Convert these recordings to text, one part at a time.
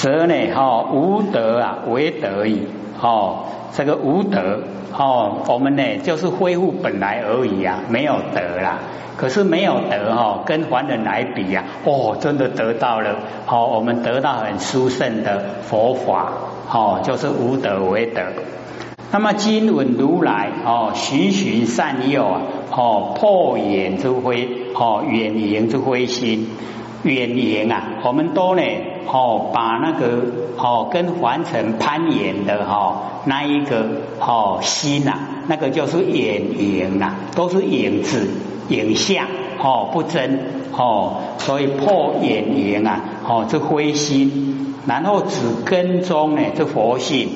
则呢哈无德啊为德矣哦，这个无德哦，我们呢就是恢复本来而已啊，没有德啦。可是没有德哈，跟凡人来比呀，哦，真的得到了哦，我们得到很殊胜的佛法哦，就是无德为德。那么今闻如来哦，循循善诱啊，哦，破眼之灰哦，远迎之灰心。远言啊，我们都呢哦，把那个哦跟凡尘攀岩的哈那一个哦心呐，那个就是远影呐，都是影子影像哦不真哦，所以破远影啊哦这灰心，然后只跟踪呢这佛性，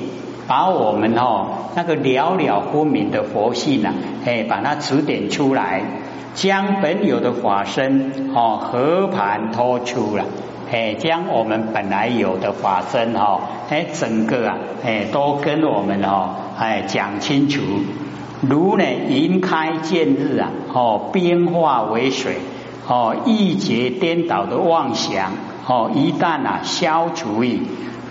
把我们哦那个了了分明的佛性呐，哎把它指点出来。将本有的法身哦和盘托出了，哎，将我们本来有的法身哈，哎，整个啊，哎，都跟我们哦，哎，讲清楚。如呢，云开见日啊，哦，变化为水，哦，一劫颠倒的妄想，哦，一旦啊消除矣，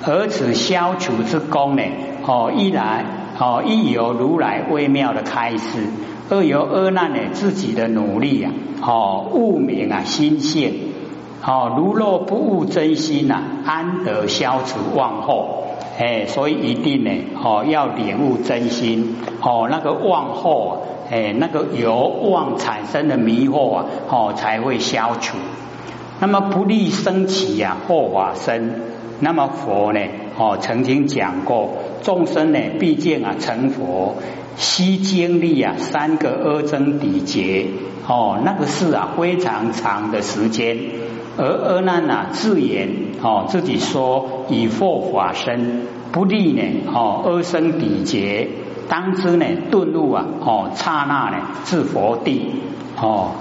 而此消除之功呢，哦，一来，哦，一有如来微妙的开示。二由二难呢，自己的努力啊，哦，悟明啊心性，哦，如若不悟真心呐，安得消除妄后？哎，所以一定呢，哦，要领悟真心，哦，那个妄惑，哎，那个由妄产生的迷惑啊，哦，才会消除。那么不利生起呀，惑法生。那么佛呢，哦，曾经讲过，众生呢，毕竟啊，成佛。需经历啊三个阿僧底劫哦，那个是啊非常长的时间。而阿难呐自言哦自己说以佛法身不利呢哦阿僧底劫当知呢顿悟啊哦刹那呢至佛地哦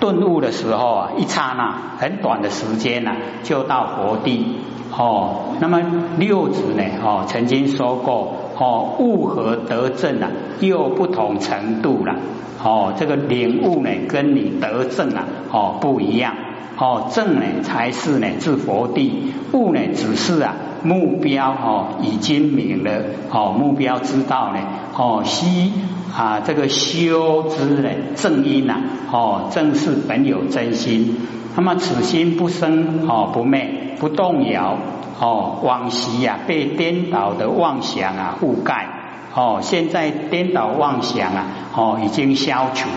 顿悟的时候啊一刹那很短的时间呐就到佛地哦。那么六祖呢哦曾经说过。哦，悟和得正啊，又不同程度了。哦，这个领悟呢，跟你得正啊，哦不一样。哦，正呢才是呢至佛地，悟呢只是啊目标哦已经明了。哦，目标知道呢。哦，悉啊这个修之呢正因呐。哦，正是本有真心。那么此心不生哦不灭不动摇。哦，往昔呀被颠倒的妄想啊覆盖，哦，现在颠倒妄想啊，哦已经消除。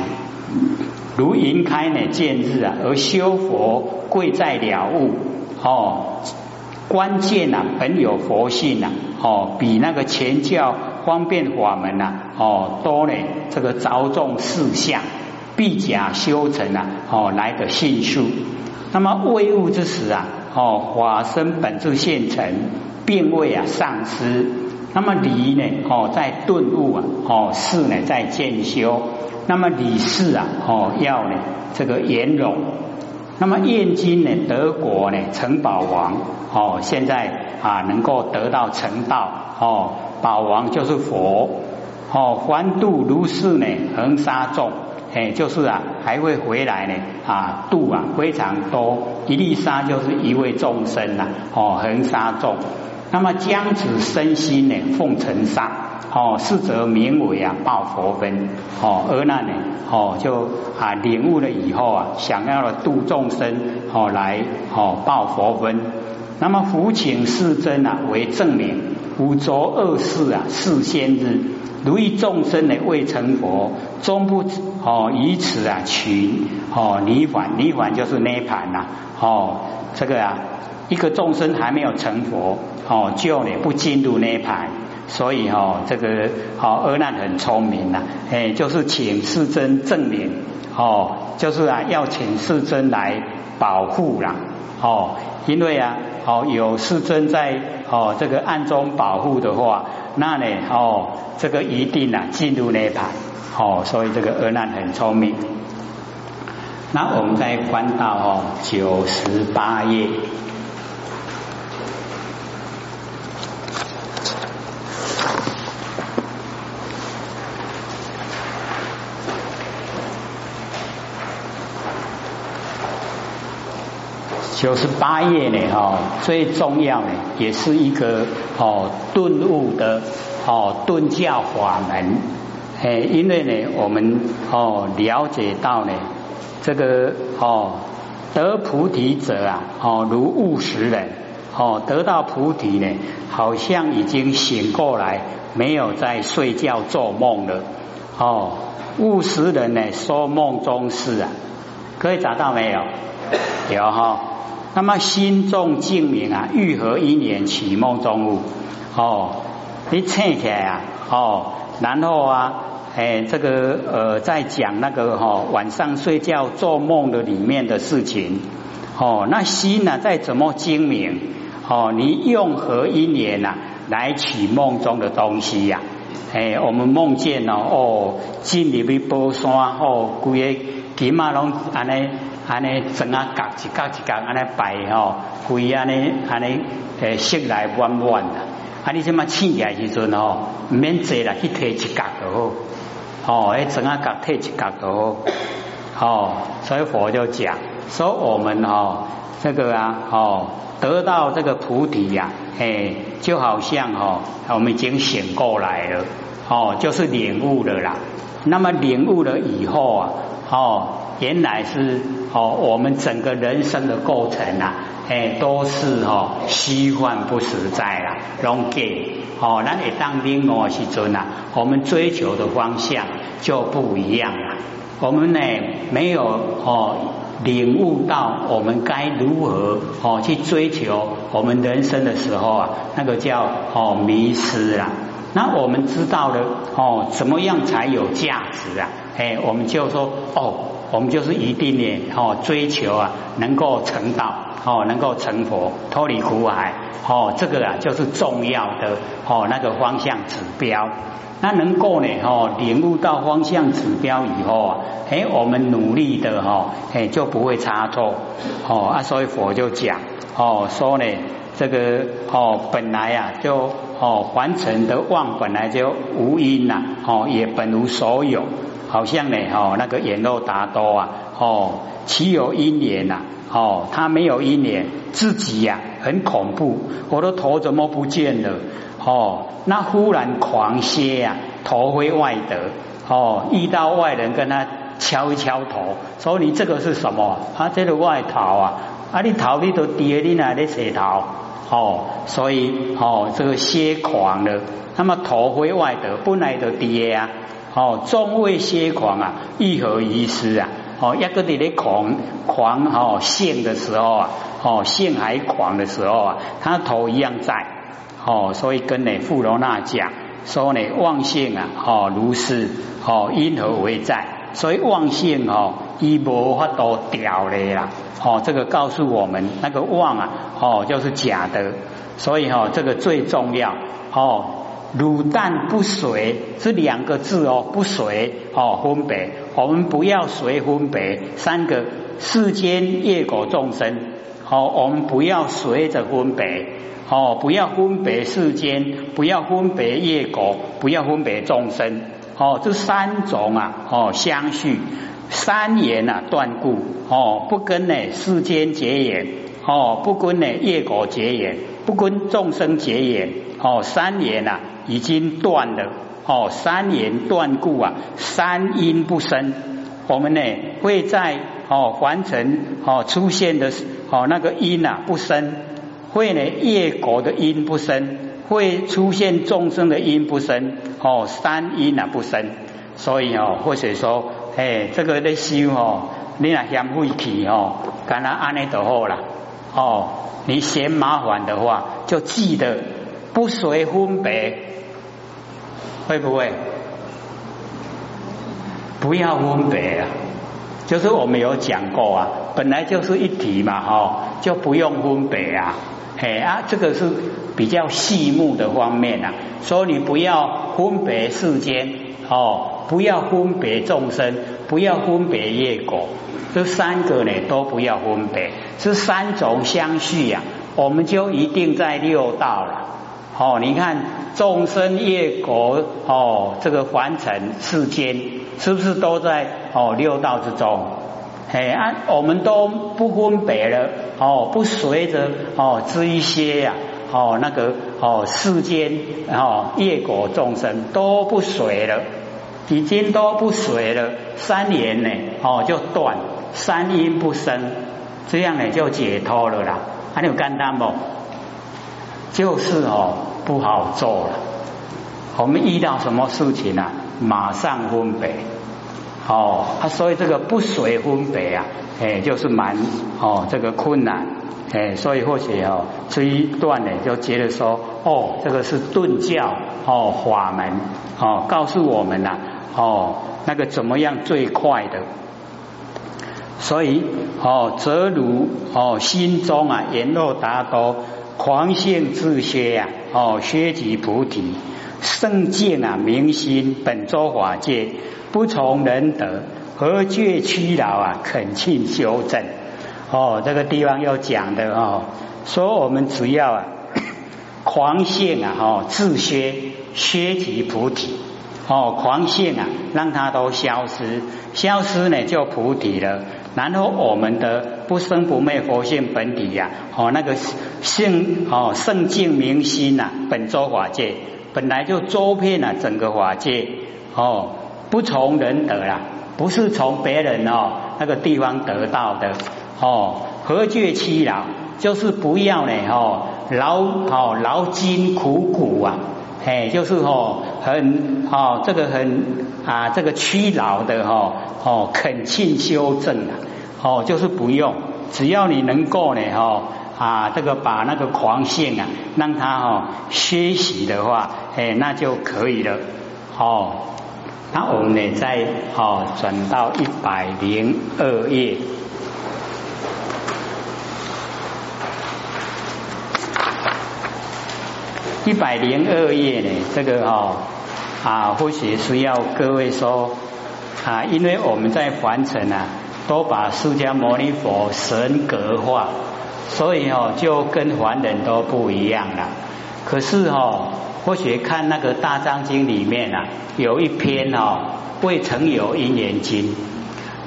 如云开呢见日啊，而修佛贵在了悟，哦，关键呐本有佛性呐，哦比那个前教方便法门呐，哦多呢这个着重事项，必假修成啊，哦来的迅速。那么未悟之时啊。哦，法身本质现成，并未啊丧失。那么离呢？哦，在顿悟啊。哦，事呢在渐修。那么理事啊，哦要呢这个圆融。那么燕京呢德国呢成宝王。哦，现在啊能够得到成道。哦，宝王就是佛。哦，还度如是呢，恒沙众。哎，就是啊，还会回来呢啊，度啊非常多，一粒沙就是一位众生呐，哦，恒沙众。那么将子身心呢，奉承沙，哦，是则名为啊报佛恩，哦，而那呢，哦就啊领悟了以后啊，想要了度众生，哦来哦报佛恩。那么福请世尊啊为证明，五浊恶世啊是先日。如意众生呢未成佛，终不哦以此啊取哦泥凡泥凡就是涅盘呐哦这个啊一个众生还没有成佛哦就呢不进入涅盘，所以哦这个哦阿难很聪明呐哎就是请世尊证明哦就是啊要请世尊来保护啦哦因为啊哦有师尊在哦这个暗中保护的话。那呢？哦，这个一定啊进入那盘哦，所以这个阿难很聪明。那我们再翻到哦九十八页。九十八页呢，哈，最重要呢，也是一个哦顿悟的哦顿教法门，哎，因为呢，我们哦了解到呢，这个哦得菩提者啊，哦如悟食人，哦得到菩提呢，好像已经醒过来，没有在睡觉做梦了，哦悟食人呢说梦中事啊，可以找到没有？有哈。那么心中静明啊，欲合因缘起梦中物哦，你醒起来啊哦，然后啊哎这个呃在讲那个哈晚上睡觉做梦的里面的事情哦，那心呢再怎么精明哦，你用何因缘呐来取梦中的东西呀？哎，我们梦见了哦，进入去宝山哦，规个金马龙安尼。安尼整啊角一角一角安尼摆吼，规安尼安尼诶色来弯弯的，啊你这么起来时阵吼，唔免坐啦，去摕一角就好，哦，迄整啊角摕一角就好，哦，所以佛就讲说我们哦，这个啊哦，得到这个菩提呀，诶，就好像哦，我们已经醒过来了，哦，就是领悟了啦。那么领悟了以后啊，哦。原来是哦，我们整个人生的构成啊，哎，都是哦虚幻不实在啦，拢给哦，那你当兵哦时阵啊，我们追求的方向就不一样了。我们呢没有哦领悟到我们该如何哦去追求我们人生的时候啊，那个叫哦迷失啊。那我们知道了哦，怎么样才有价值啊？哎，我们就说哦。我们就是一定呢，哦，追求啊，能够成道，哦，能够成佛，脱离苦海，哦，这个啊就是重要的哦那个方向指标。那能够呢，哦，领悟到方向指标以后啊，哎，我们努力的哈，哎，就不会差错，哦啊，所以佛就讲，哦，说呢，这个哦，本来啊就哦，凡尘的妄本来就无因呐，哦，也本无所有。好像呢，哦，那个眼肉达多啊，哦，岂有因缘呐？哦，他没有因缘，自己呀很恐怖，我的头怎么不见了？哦，那忽然狂歇呀，头回外得，哦，遇到外人跟他敲一敲头，说你这个是什么？啊，这个外逃啊，啊，你逃你都跌，你哪里扯逃？哦，所以哦，这个歇狂了，那么头回外得，本来就跌啊。哦，中位歇狂啊，欲何于斯啊？哦，一个你的狂狂哦，性的时候啊，哦，性还狂的时候啊，他头一样在哦，所以跟呢富罗那讲说呢，妄性啊，哦，如是哦，因何为在？所以妄性哦，一无法都掉嘞啦。哦，这个告诉我们，那个妄啊，哦，就是假的。所以哈，这个最重要哦。卤蛋不随这两个字哦，不随哦，分别。我们不要随分别三个世间业果众生。哦，我们不要随着分别。哦，不要分别世间，不要分别业果，不要分别众生。哦，这三种啊哦相续。三言啊断故。哦，不跟呢世间结缘。哦，不跟呢业果结缘，不跟众生结缘。哦，三年啊。已经断了哦，三年断故啊，三因不生。我们呢会在哦凡尘哦出现的哦那个因啊不生，会呢业果的因不生，会出现众生的因不生哦三因啊不生。所以哦或者说哎这个的修哦，你那嫌晦气哦，干那安尼就好了哦。你嫌麻烦的话，就记得不随分别。会不会？不要分别啊！就是我们有讲过啊，本来就是一体嘛，哈，就不用分别啊。嘿啊，这个是比较细目的方面啊，所以你不要分别世间哦，不要分别众生，不要分别业果，这三个呢都不要分别，这三种相续呀，我们就一定在六道了。哦，你看众生业果哦，这个凡尘世间是不是都在哦六道之中？哎啊，我们都不分别了哦，不随着哦这一些呀哦那个哦世间哦业果众生都不随了，已经都不随了，三年呢哦就断三阴不生，这样呢就解脱了啦。还有干单不？就是哦不好做了。我们遇到什么事情啊，马上分别。哦，他所以这个不随分别啊，哎，就是蛮哦这个困难，哎，所以或许哦这一段呢就觉得说，哦，这个是顿教哦法门哦，告诉我们呐，哦那个怎么样最快的，所以哦则如哦心中啊言若达多狂性自歇呀，哦削即菩提圣境啊明心本周法界。不从人德，何觉屈劳啊？恳请修正。哦，这个地方要讲的哦，说我们只要啊，狂性啊，哦，自削削即菩提。哦，狂性啊，让它都消失，消失呢就菩提了。然后我们的不生不灭佛性本体呀，哦，那个性哦圣净明心呐，本周法界本来就周遍了整个法界哦。不从人得啦，不是从别人哦那个地方得到的哦。何觉凄劳，就是不要呢哦劳哦劳筋苦骨啊，哎，就是哦很哦这个很啊这个屈劳的哈哦恳请修正啊哦就是不用，只要你能够呢哈啊这个把那个狂性啊让它哦歇息的话，哎那就可以了哦。那我们呢，再哦转到一百零二页，一百零二页呢，这个哦啊，或许需要各位说啊，因为我们在凡尘啊，都把释迦牟尼佛神格化，所以哦，就跟凡人都不一样了。可是哦。或许看那个大藏经里面啊，有一篇哦《未曾有因缘经》，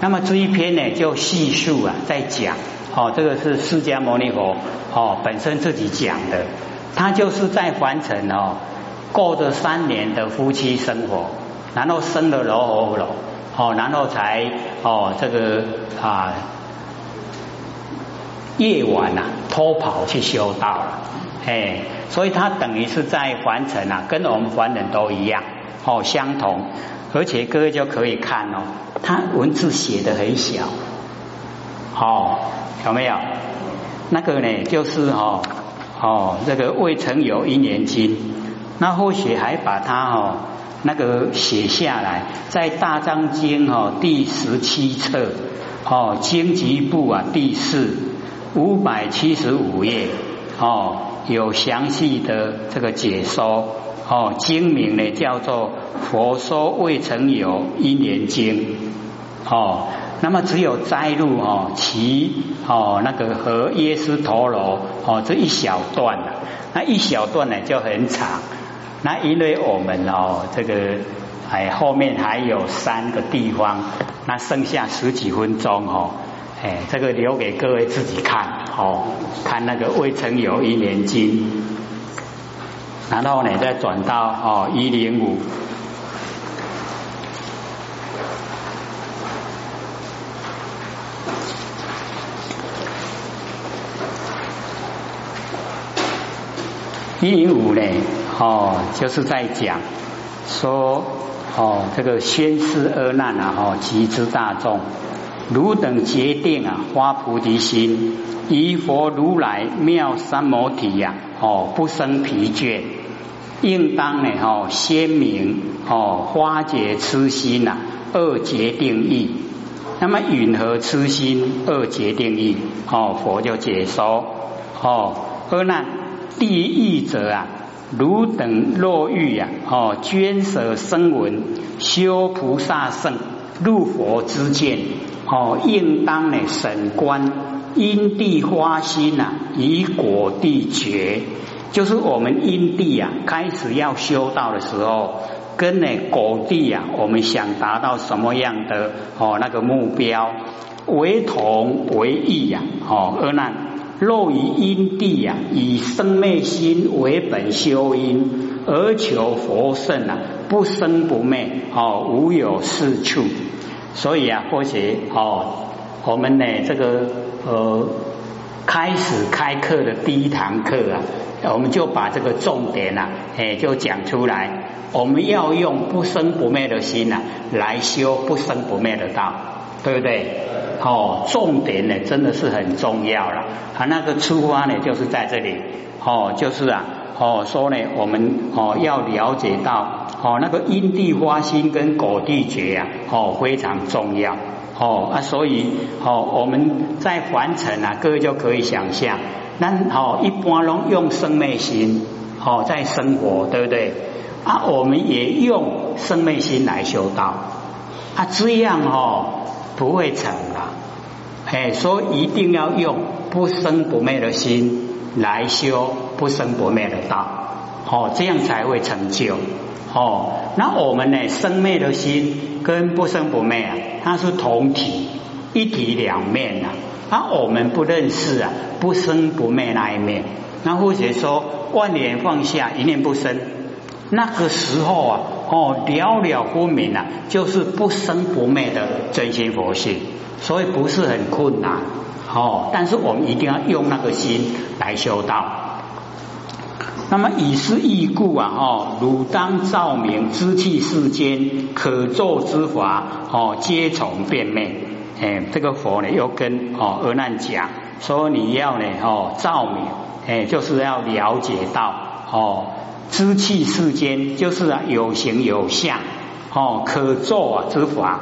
那么这一篇呢就细数啊，在讲哦，这个是释迦牟尼佛哦本身自己讲的，他就是在凡尘哦过着三年的夫妻生活，然后生了罗喉罗哦，然后才哦这个啊夜晚呐偷跑去修道了。哎，所以他等于是在凡尘啊，跟我们凡人都一样，哦，相同，而且各位就可以看哦，他文字写的很小，哦，有没有？那个呢，就是哦，哦，这个未曾有一年经，那或许还把它哦，那个写下来，在大藏经哦第十七册哦经籍部啊第四五百七十五页哦。有详细的这个解说哦，经名呢叫做《佛说未曾有一年经》哦，那么只有摘录哦其哦那个和耶斯陀罗哦这一小段那一小段呢就很长，那因为我们哦这个哎后面还有三个地方，那剩下十几分钟哦。哎，这个留给各位自己看，哦，看那个未曾有一年经，然后呢再转到哦一零五，一零五呢，哦，就是在讲说哦这个宣示恶难啊，哦集之大众。汝等决定啊，发菩提心，依佛如来妙三摩体呀，哦，不生疲倦，应当呢，哦，鲜明哦，化解痴心呐，二决定义。那么允和痴心二决定义，哦，佛就解说，哦，阿难第一者啊，汝等若欲呀，哦，捐舍声闻，修菩萨圣，入佛之见。哦，应当呢审观因地花心呐，以果地觉，就是我们因地啊，开始要修道的时候，跟呢果地啊，我们想达到什么样的哦那个目标，为同为异呀，哦，而难若于因地呀，以生灭心为本修因，而求佛圣啊，不生不灭，哦，无有是处。所以啊，或许哦，我们呢这个呃，开始开课的第一堂课啊，我们就把这个重点啊，哎，就讲出来。我们要用不生不灭的心呐，来修不生不灭的道，对不对？哦，重点呢，真的是很重要了。啊，那个出发呢，就是在这里。哦，就是啊，哦，说呢，我们哦要了解到，哦，那个因地花心跟果地觉啊，哦，非常重要。哦啊，所以哦，我们在凡尘啊，各位就可以想象，那哦，一般拢用生灭心，哦，在生活，对不对？啊，我们也用生命心来修道，啊，这样哦不会成啊，哎，所以一定要用不生不灭的心来修不生不灭的道，哦，这样才会成就。哦，那我们呢，生灭的心跟不生不灭啊，它是同体，一体两面呐。啊，我们不认识啊，不生不灭那一面。那或者说，万念放下，一念不生。那个时候啊，哦，了了分明啊，就是不生不灭的真心佛性，所以不是很困难哦。但是我们一定要用那个心来修道。那么以是义故啊，哦，汝当照明知气世间可作之法，哦，皆从变灭。哎，这个佛呢，又跟哦阿难讲，说你要呢，哦，照明，哎，就是要了解到，哦。知气世间就是啊有形有相哦，可做之法，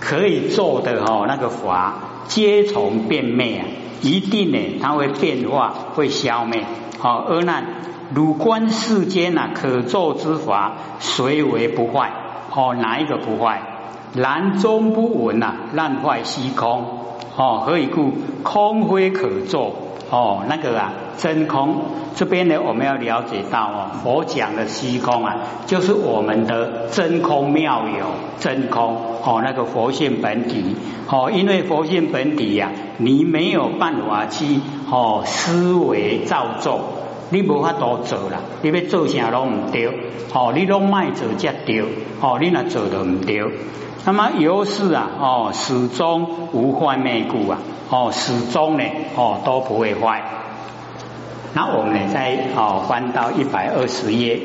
可以做的哦那个法，皆从变灭啊，一定呢它会变化，会消灭。好，阿难，汝观世间呐，可做之法，谁为不坏？哦，哪一个不坏？然终不稳呐，烂坏虚空。哦，何以故？空非可作。哦，那个啊，真空这边呢，我们要了解到哦，佛讲的虚空啊，就是我们的真空妙有真空哦，那个佛性本体哦，因为佛性本体呀，你没有办法去哦思维造作，你无法多做啦，你要做啥拢唔对哦，你拢卖做则对哦，你那做都唔对。那么由是啊，哦，始终无坏内故啊，哦，始终呢，哦，都不会坏。那我们呢，再哦翻到一百二十页。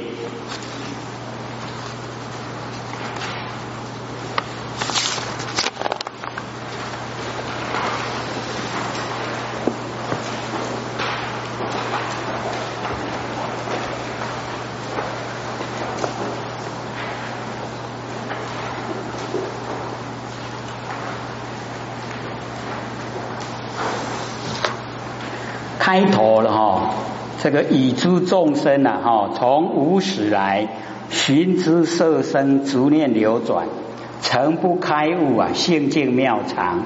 开头了哈，这个已诸众生呐哈，从无始来寻之色身逐念流转，诚不开悟啊，性境妙常，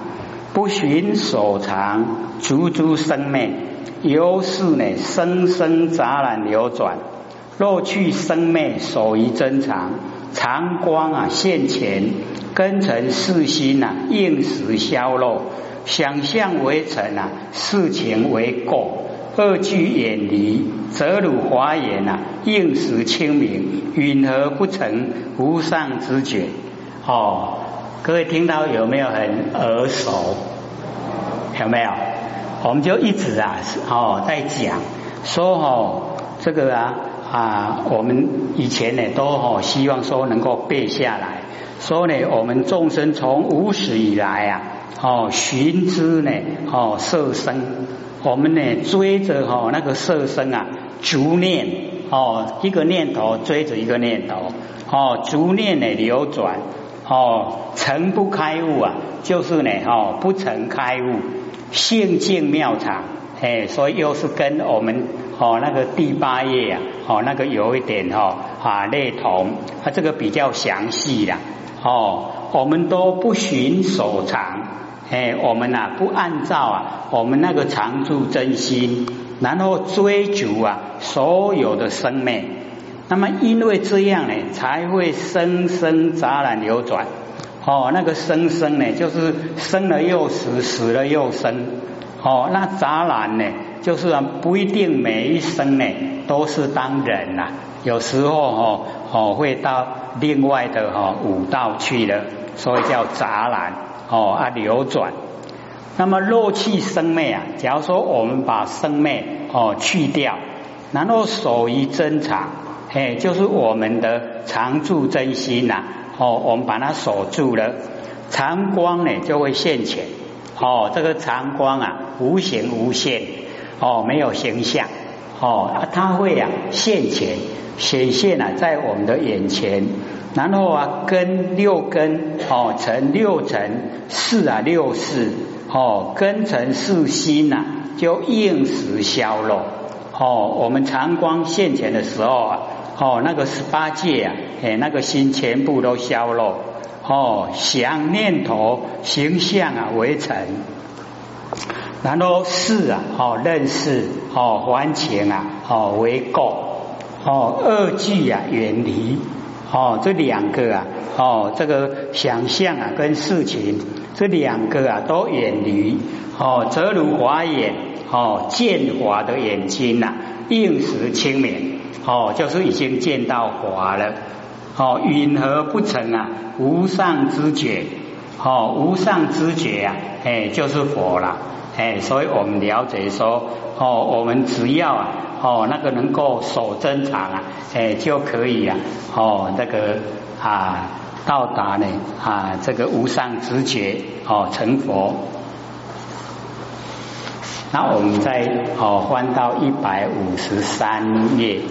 不寻所藏，逐诸生灭，由是呢生生杂染流转，若去生灭，所于真常，常光啊现前，根尘世心呐应时消落。想象为尘啊，事情为垢，二句远离，则汝华严啊，应时清明，允何不成无上之觉？哦，各位听到有没有很耳熟？有没有？我们就一直啊，哦，在讲说哦，这个啊啊，我们以前呢都哦希望说能够背下来，说呢我们众生从无始以来啊。哦，寻之呢？哦，色身，我们呢追着哦那个色身啊，逐念。哦，一个念头追着一个念头，哦，逐念呢流转，哦，成不开悟啊，就是呢，哦，不成开悟，性境妙常，哎，所以又是跟我们哦那个第八页啊，哦那个有一点哈啊类同，它这个比较详细的，哦，我们都不寻所长。哎，我们呐不按照啊，我们那个常住真心，然后追逐啊所有的生命，那么因为这样呢，才会生生杂染流转，哦，那个生生呢，就是生了又死，死了又生。哦，那杂染呢，就是不一定每一生呢都是当人呐，有时候哦哦会到另外的哈五道去了，所以叫杂染哦啊流转。那么肉气生灭啊，假如说我们把生灭哦去掉，然后守于真常，哎，就是我们的常住真心呐。哦，我们把它锁住了，常光呢就会现前。哦，这个常光啊，无形无现，哦，没有形象。哦，它会啊现前显现啊在我们的眼前，然后啊根六根哦成六成四啊六四哦根成四心呐就应时消落。哦，我们常光现前的时候啊。哦，那个十八界啊，哎，那个心全部都消落。哦，想念头形象啊为尘，然后事啊，哦认识，哦还情啊，哦为垢，哦二句啊远离，哦这两个啊，哦这个想象啊跟事情这两个啊都远离，哦则如华眼，哦见华的眼睛呐，应时清明。哦，就是已经见到华了。哦，允和不成啊？无上知觉，哦，无上知觉啊，哎，就是佛了。哎，所以我们了解说，哦，我们只要啊，哦，那个能够守真常啊，哎，就可以啊，哦，那个啊，到达呢啊，这个无上直觉，哦，成佛。那我们再哦翻到一百五十三页。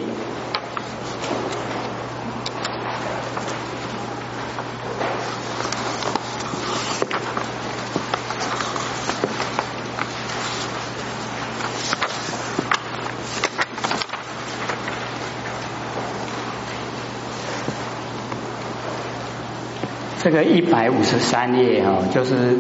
这个一百五十三页哦，就是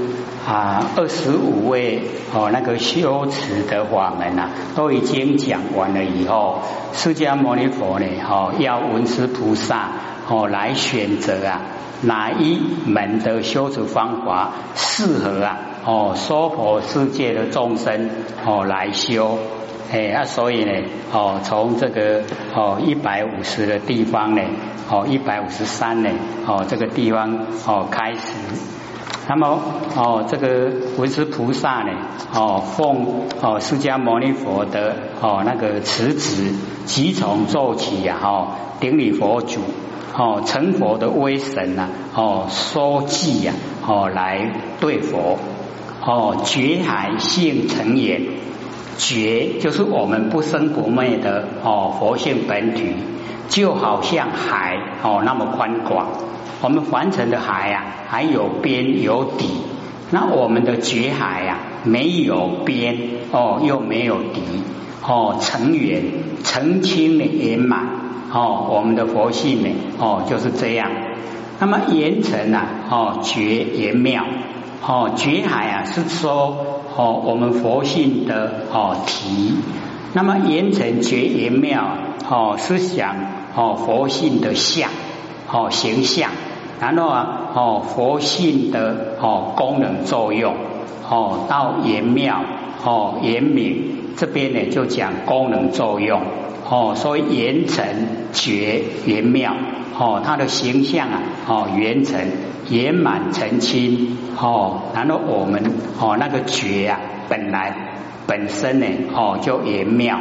啊二十五位哦那个修持的法门呐，都已经讲完了以后，释迦牟尼佛呢哦要文殊菩萨哦来选择啊哪一门的修持方法适合啊哦娑婆世界的众生哦来修。哎啊，所以呢，哦，从这个哦一百五十的地方呢，哦一百五十三呢，哦这个地方哦开始，那么哦这个文殊菩萨呢，哦奉哦释迦牟尼佛的哦那个辞旨，即从做起呀，哦顶礼佛祖，哦成佛的威神呐，哦说记呀，哦来对佛，哦觉海性成也。觉就是我们不生不灭的哦佛性本体，就好像海哦那么宽广，我们凡尘的海呀还有边有底，那我们的觉海呀没有边哦又没有底。哦成圆澄清的圆满。哦我们的佛性呢哦就是这样，那么圆成啊哦觉圆妙。哦觉海啊是说。哦，我们佛性的哦体，那么言成觉言妙哦，思想哦佛性的相哦形象，然后啊哦佛性的哦功能作用哦到言妙哦言明这边呢就讲功能作用。哦，所以言成觉言妙哦，它的形象啊哦圆成圆满澄清。哦，然后我们哦那个觉啊，本来本身呢哦就圆妙，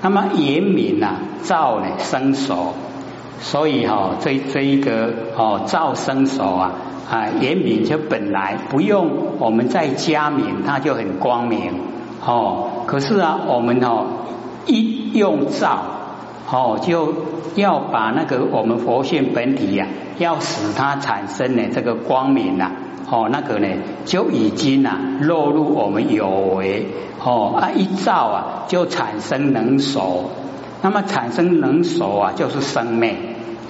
那么圆明呐造呢生熟，所以哈这这一个哦照生熟啊啊圆明就本来不用我们再加明，它就很光明哦。可是啊我们哦一用造哦就要把那个我们佛性本体呀，要使它产生呢这个光明呐。哦，那个呢就已经啊落入我们有为哦啊一照啊就产生能熟，那么产生能熟啊就是生命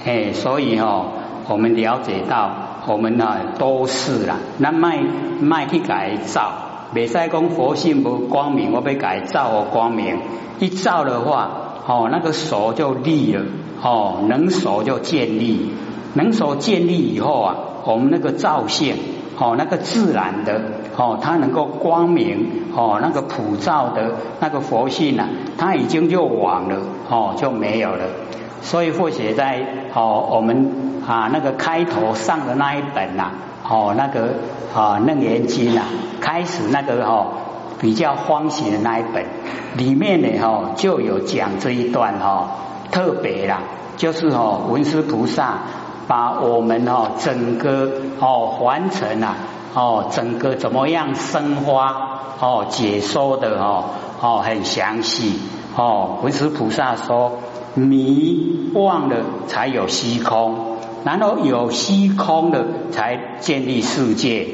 哎，所以哦我们了解到我们呢都是啦，那卖卖去改造，未使讲佛性不光明，我被改造哦光明，一照的话哦那个手就立了哦能手就建立。能手建立以后啊，我们那个照性哦，那个自然的哦，它能够光明哦，那个普照的那个佛性啊，它已经就亡了哦，就没有了。所以或写在哦，我们啊那个开头上的那一本呐，哦那个啊楞严经啊，开始那个哦比较欢喜的那一本里面呢哈就有讲这一段哈，特别啦，就是哦文殊菩萨把我们哦整个哦完成啊哦整个怎么样生花哦解说的哦哦很详细哦文殊菩萨说。迷忘了才有虚空，然后有虚空的才建立世界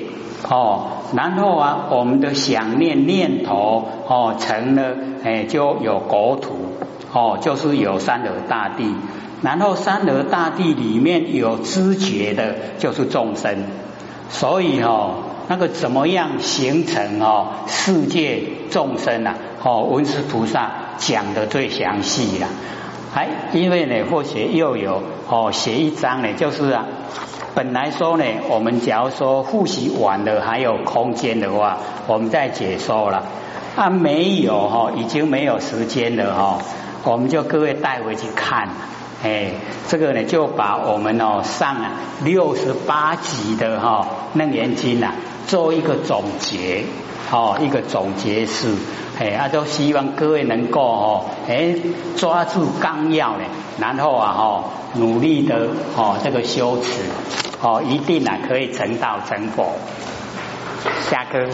哦，然后啊，我们的想念念头哦成了哎就有国土哦，就是有三德大地，然后三德大地里面有知觉的，就是众生，所以哦那个怎么样形成哦世界众生啊？哦文殊菩萨讲的最详细了。还因为呢，或许又有哦，写一章呢，就是啊，本来说呢，我们假如说复习完了还有空间的话，我们再解说了。啊，没有哈，已经没有时间了哈，我们就各位带回去看。哎，这个呢，就把我们哦上啊六十八集的哈楞严经啊做一个总结，哦一个总结是。哎，啊，都希望各位能够哦，哎，抓住纲要呢，然后啊，哈，努力的哦，这个修持，哦，一定啊可以成道成佛。下课。